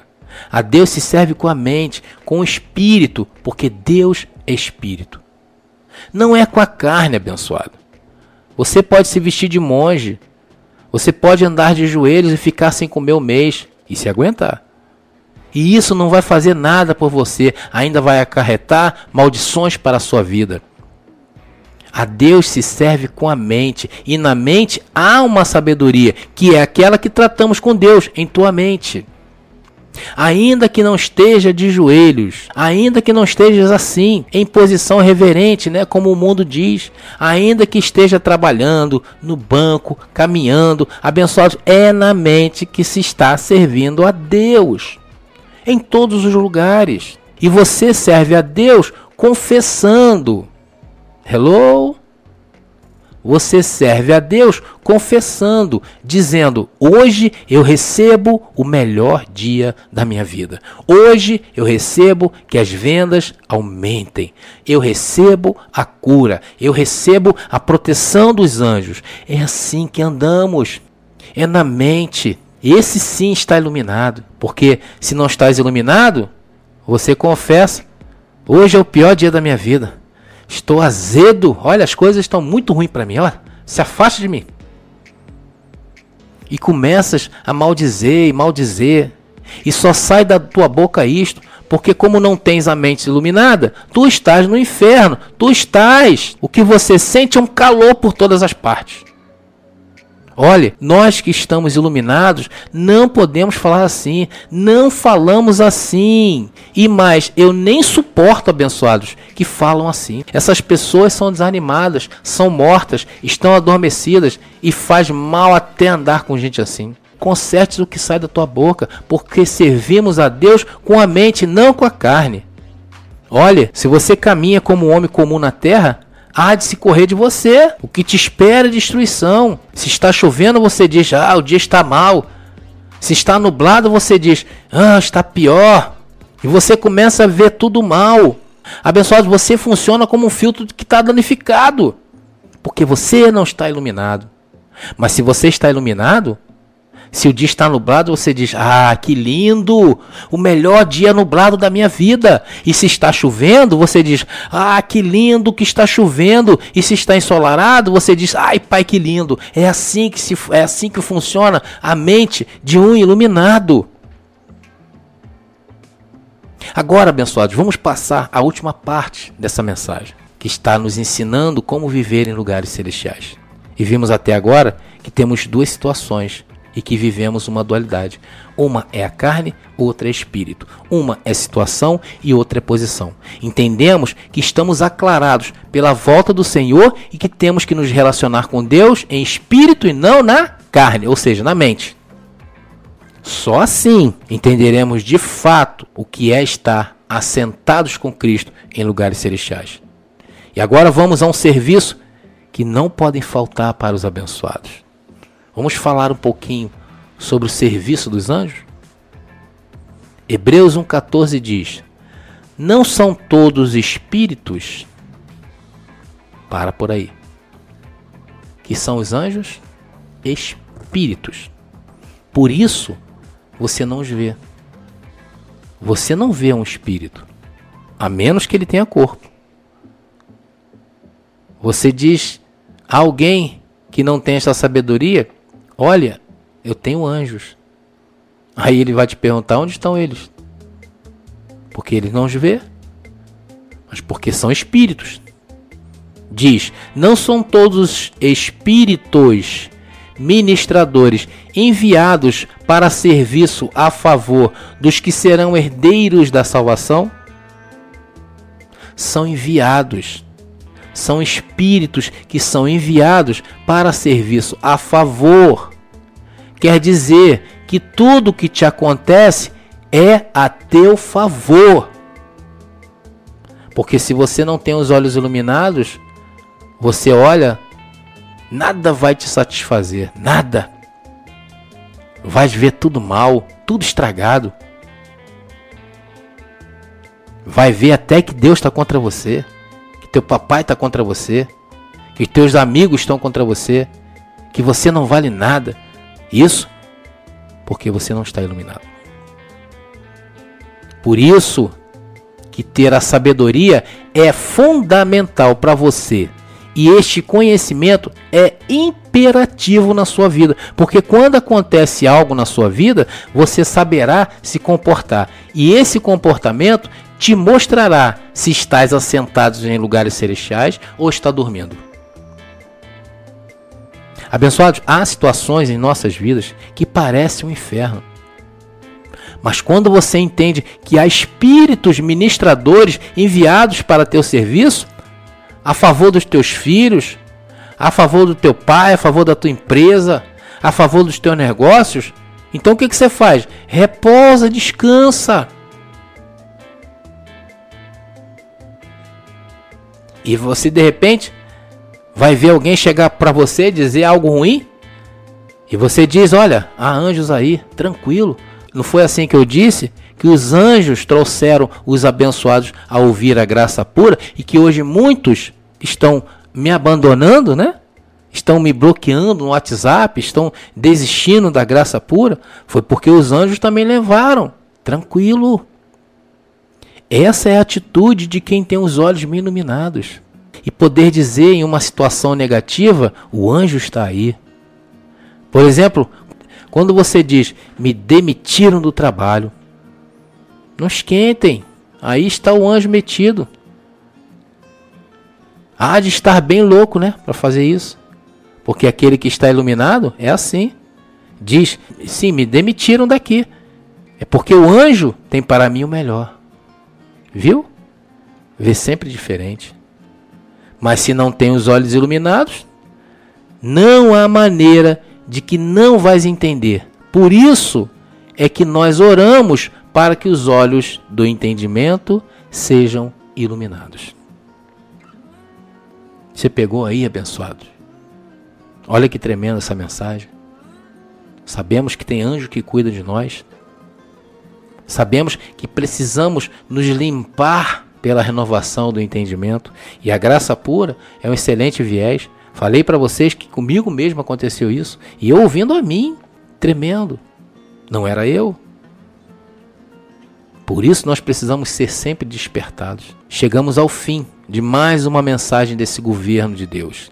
A Deus se serve com a mente, com o espírito, porque Deus é espírito. Não é com a carne, abençoado. Você pode se vestir de monge. Você pode andar de joelhos e ficar sem comer o mês e se aguentar. E isso não vai fazer nada por você, ainda vai acarretar maldições para a sua vida. A Deus se serve com a mente, e na mente há uma sabedoria, que é aquela que tratamos com Deus em tua mente. Ainda que não esteja de joelhos, ainda que não estejas assim, em posição reverente, né, como o mundo diz, ainda que esteja trabalhando no banco, caminhando, abençoado, é na mente que se está servindo a Deus. Em todos os lugares. E você serve a Deus confessando Hello? Você serve a Deus confessando, dizendo: Hoje eu recebo o melhor dia da minha vida. Hoje eu recebo que as vendas aumentem. Eu recebo a cura. Eu recebo a proteção dos anjos. É assim que andamos. É na mente. Esse sim está iluminado. Porque se não estás iluminado, você confessa: Hoje é o pior dia da minha vida. Estou azedo. Olha, as coisas estão muito ruins para mim. Olha, se afaste de mim. E começas a maldizer e maldizer. E só sai da tua boca isto, porque como não tens a mente iluminada, tu estás no inferno. Tu estás. O que você sente é um calor por todas as partes. Olhe, nós que estamos iluminados não podemos falar assim, não falamos assim. E mais, eu nem suporto abençoados que falam assim. Essas pessoas são desanimadas, são mortas, estão adormecidas e faz mal até andar com gente assim. Conserte o que sai da tua boca, porque servimos a Deus com a mente, não com a carne. Olha, se você caminha como um homem comum na terra, há de se correr de você. O que te espera é destruição. Se está chovendo, você diz: Ah, o dia está mal. Se está nublado, você diz: Ah, está pior. E você começa a ver tudo mal. Abençoado, você funciona como um filtro que está danificado. Porque você não está iluminado. Mas se você está iluminado, se o dia está nublado, você diz: Ah, que lindo! O melhor dia nublado da minha vida. E se está chovendo, você diz: Ah, que lindo que está chovendo. E se está ensolarado, você diz: Ai, pai, que lindo. É assim que se é assim que funciona a mente de um iluminado. Agora, abençoados, vamos passar a última parte dessa mensagem, que está nos ensinando como viver em lugares celestiais. E vimos até agora que temos duas situações e que vivemos uma dualidade. Uma é a carne, outra é espírito. Uma é situação e outra é posição. Entendemos que estamos aclarados pela volta do Senhor e que temos que nos relacionar com Deus em espírito e não na carne, ou seja, na mente. Só assim entenderemos de fato o que é estar assentados com Cristo em lugares celestiais. E agora vamos a um serviço que não podem faltar para os abençoados. Vamos falar um pouquinho sobre o serviço dos anjos? Hebreus 1,14 diz: Não são todos espíritos? Para por aí. Que são os anjos? Espíritos. Por isso, você não os vê. Você não vê um espírito, a menos que ele tenha corpo. Você diz a alguém que não tem essa sabedoria: Olha, eu tenho anjos. Aí ele vai te perguntar onde estão eles. Porque ele não os vê, mas porque são espíritos. Diz: Não são todos espíritos ministradores enviados para serviço a favor dos que serão herdeiros da salvação? São enviados. São espíritos que são enviados para serviço a favor quer dizer que tudo que te acontece é a teu favor. Porque se você não tem os olhos iluminados, você olha, nada vai te satisfazer, nada. Vais ver tudo mal, tudo estragado. Vai ver até que Deus está contra você, que teu papai está contra você, que teus amigos estão contra você, que você não vale nada. Isso porque você não está iluminado. Por isso que ter a sabedoria é fundamental para você. E este conhecimento é imperativo na sua vida, porque quando acontece algo na sua vida, você saberá se comportar. E esse comportamento te mostrará se estás assentado em lugares celestiais ou está dormindo. Abençoados, há situações em nossas vidas que parecem um inferno. Mas quando você entende que há espíritos ministradores enviados para teu serviço, a favor dos teus filhos, a favor do teu pai, a favor da tua empresa, a favor dos teus negócios, então o que, que você faz? Repousa, descansa. E você de repente vai ver alguém chegar para você dizer algo ruim? E você diz: Olha, há anjos aí, tranquilo. Não foi assim que eu disse? Que os anjos trouxeram os abençoados a ouvir a graça pura e que hoje muitos estão me abandonando, né? Estão me bloqueando no WhatsApp, estão desistindo da graça pura. Foi porque os anjos também levaram. Tranquilo. Essa é a atitude de quem tem os olhos iluminados e poder dizer em uma situação negativa: o anjo está aí. Por exemplo, quando você diz: me demitiram do trabalho, não esquentem, aí está o anjo metido. Há de estar bem louco, né, para fazer isso. Porque aquele que está iluminado é assim. Diz: sim, me demitiram daqui. É porque o anjo tem para mim o melhor. Viu? Vê sempre diferente. Mas se não tem os olhos iluminados, não há maneira de que não vais entender. Por isso é que nós oramos para que os olhos do entendimento sejam iluminados. Você pegou aí, abençoado? Olha que tremenda essa mensagem. Sabemos que tem anjo que cuida de nós. Sabemos que precisamos nos limpar pela renovação do entendimento. E a graça pura é um excelente viés. Falei para vocês que comigo mesmo aconteceu isso. E eu ouvindo a mim, tremendo. Não era eu. Por isso nós precisamos ser sempre despertados. Chegamos ao fim de mais uma mensagem desse governo de Deus.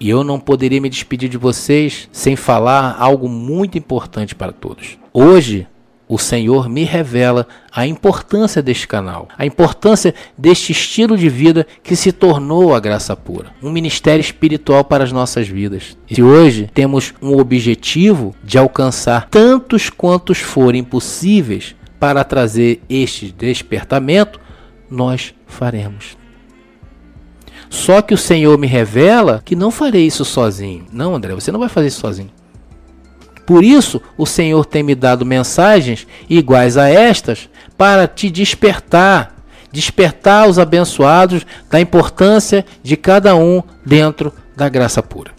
E eu não poderia me despedir de vocês sem falar algo muito importante para todos. Hoje, o Senhor me revela a importância deste canal, a importância deste estilo de vida que se tornou a graça pura, um ministério espiritual para as nossas vidas. E hoje temos um objetivo de alcançar tantos quantos forem possíveis para trazer este despertamento, nós faremos. Só que o Senhor me revela que não farei isso sozinho. Não, André, você não vai fazer isso sozinho. Por isso, o Senhor tem me dado mensagens iguais a estas para te despertar, despertar os abençoados da importância de cada um dentro da graça pura.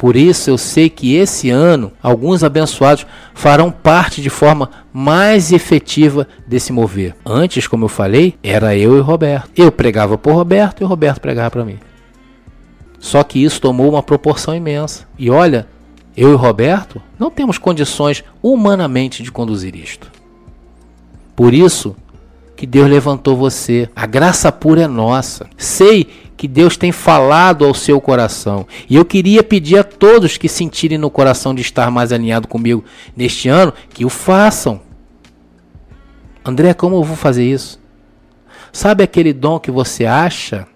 Por isso eu sei que esse ano alguns abençoados farão parte de forma mais efetiva desse mover. Antes, como eu falei, era eu e Roberto. Eu pregava por Roberto e o Roberto pregava para mim. Só que isso tomou uma proporção imensa. E olha, eu e Roberto não temos condições humanamente de conduzir isto. Por isso que Deus levantou você. A graça pura é nossa. Sei que Deus tem falado ao seu coração. E eu queria pedir a todos que sentirem no coração de estar mais alinhado comigo neste ano que o façam. André, como eu vou fazer isso? Sabe aquele dom que você acha,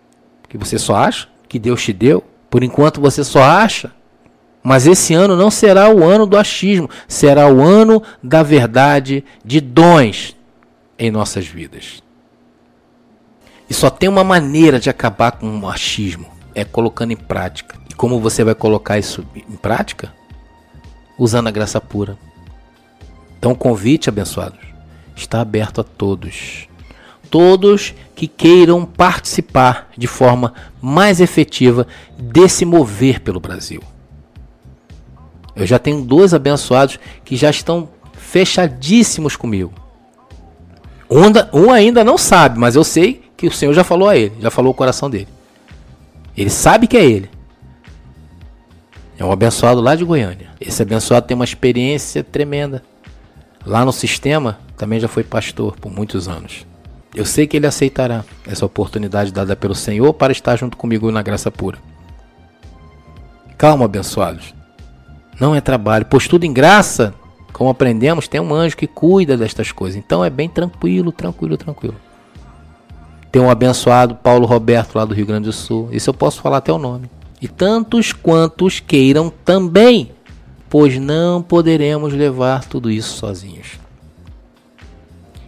que você só acha, que Deus te deu? Por enquanto você só acha. Mas esse ano não será o ano do achismo, será o ano da verdade, de dons em nossas vidas. E só tem uma maneira de acabar com o achismo, é colocando em prática. E como você vai colocar isso em prática? Usando a graça pura. Então o convite, abençoados, está aberto a todos. Todos que queiram participar de forma mais efetiva desse mover pelo Brasil. Eu já tenho dois abençoados que já estão fechadíssimos comigo. Um, ainda não sabe, mas eu sei que o Senhor já falou a ele, já falou o coração dele. Ele sabe que é ele. É um abençoado lá de Goiânia. Esse abençoado tem uma experiência tremenda. Lá no sistema, também já foi pastor por muitos anos. Eu sei que ele aceitará essa oportunidade dada pelo Senhor para estar junto comigo na graça pura. Calma, abençoados. Não é trabalho, pois tudo em graça, como aprendemos, tem um anjo que cuida destas coisas. Então é bem tranquilo, tranquilo, tranquilo. Tem um abençoado Paulo Roberto lá do Rio Grande do Sul. Isso eu posso falar até o nome. E tantos quantos queiram também, pois não poderemos levar tudo isso sozinhos.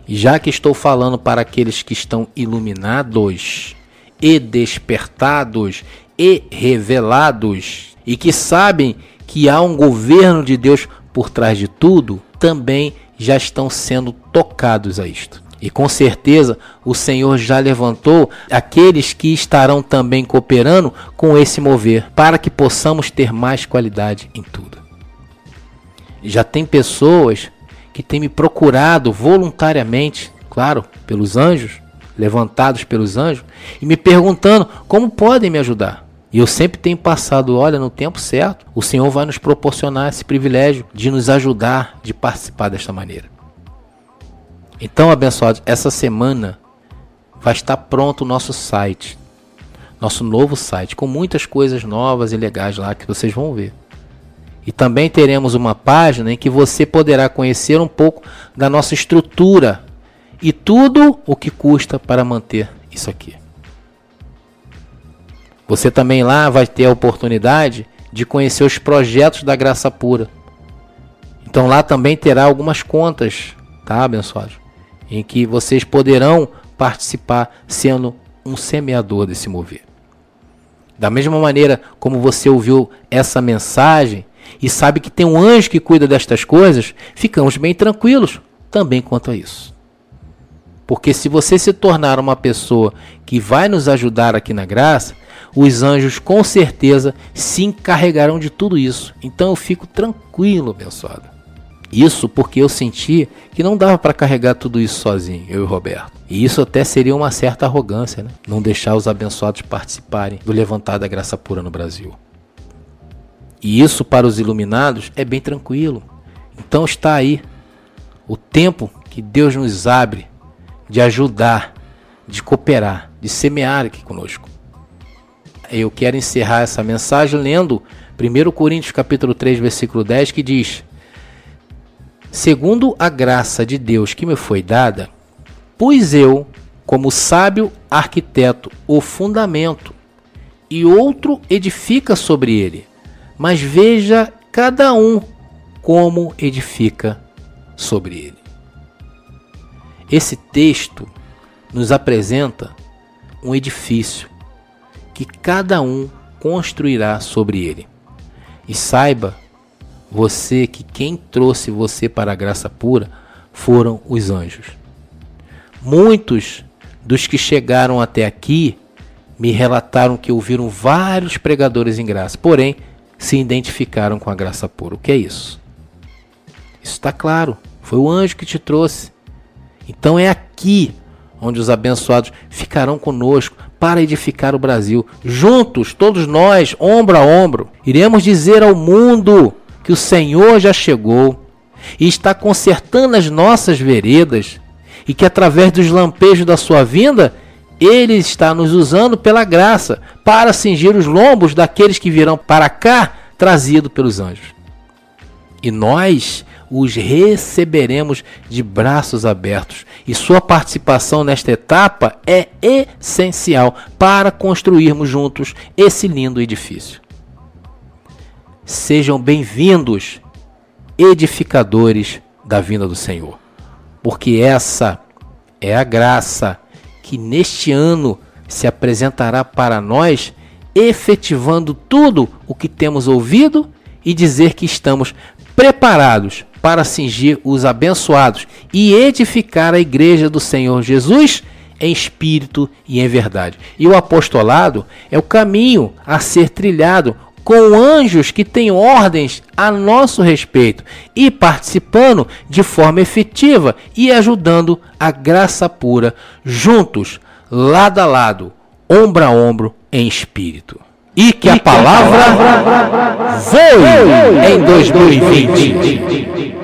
E já que estou falando para aqueles que estão iluminados e despertados e revelados e que sabem que há um governo de Deus por trás de tudo, também já estão sendo tocados a isto. E com certeza o Senhor já levantou aqueles que estarão também cooperando com esse mover, para que possamos ter mais qualidade em tudo. Já tem pessoas que têm me procurado voluntariamente, claro, pelos anjos, levantados pelos anjos, e me perguntando como podem me ajudar. E eu sempre tenho passado, olha, no tempo certo, o Senhor vai nos proporcionar esse privilégio de nos ajudar de participar desta maneira. Então, abençoados, essa semana vai estar pronto o nosso site, nosso novo site, com muitas coisas novas e legais lá que vocês vão ver. E também teremos uma página em que você poderá conhecer um pouco da nossa estrutura e tudo o que custa para manter isso aqui. Você também lá vai ter a oportunidade de conhecer os projetos da Graça Pura. Então lá também terá algumas contas, tá, abençoados? Em que vocês poderão participar sendo um semeador desse mover. Da mesma maneira como você ouviu essa mensagem e sabe que tem um anjo que cuida destas coisas, ficamos bem tranquilos também quanto a isso. Porque se você se tornar uma pessoa que vai nos ajudar aqui na graça, os anjos com certeza se encarregarão de tudo isso. Então eu fico tranquilo, abençoado. Isso porque eu senti que não dava para carregar tudo isso sozinho, eu e Roberto. E isso até seria uma certa arrogância, né? Não deixar os abençoados participarem do levantar da graça pura no Brasil. E isso para os iluminados é bem tranquilo. Então está aí o tempo que Deus nos abre de ajudar, de cooperar, de semear aqui conosco eu quero encerrar essa mensagem lendo 1 Coríntios capítulo 3, versículo 10, que diz: segundo a graça de Deus que me foi dada, pus eu, como sábio arquiteto, o fundamento, e outro edifica sobre ele. Mas veja cada um como edifica sobre ele. Esse texto nos apresenta um edifício que cada um construirá sobre ele. E saiba você que quem trouxe você para a graça pura foram os anjos. Muitos dos que chegaram até aqui me relataram que ouviram vários pregadores em graça, porém se identificaram com a graça pura. O que é isso? Isso está claro. Foi o anjo que te trouxe. Então é aqui onde os abençoados ficarão conosco para edificar o Brasil. Juntos, todos nós, ombro a ombro, iremos dizer ao mundo que o Senhor já chegou e está consertando as nossas veredas e que através dos lampejos da sua vinda, ele está nos usando pela graça para cingir os lombos daqueles que virão para cá, trazido pelos anjos. E nós os receberemos de braços abertos. E sua participação nesta etapa é essencial para construirmos juntos esse lindo edifício. Sejam bem-vindos, edificadores da vinda do Senhor, porque essa é a graça que neste ano se apresentará para nós, efetivando tudo o que temos ouvido e dizer que estamos preparados para cingir os abençoados e edificar a igreja do Senhor Jesus em espírito e em verdade. E o apostolado é o caminho a ser trilhado com anjos que têm ordens a nosso respeito e participando de forma efetiva e ajudando a graça pura juntos, lado a lado, ombro a ombro em espírito e que a palavra voe em 2020.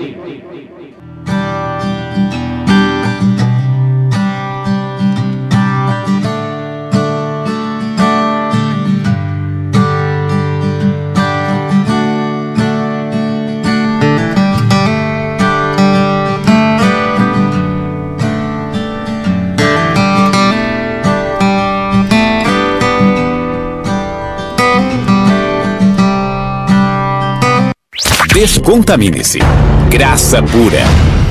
Descontamine-se. Graça pura.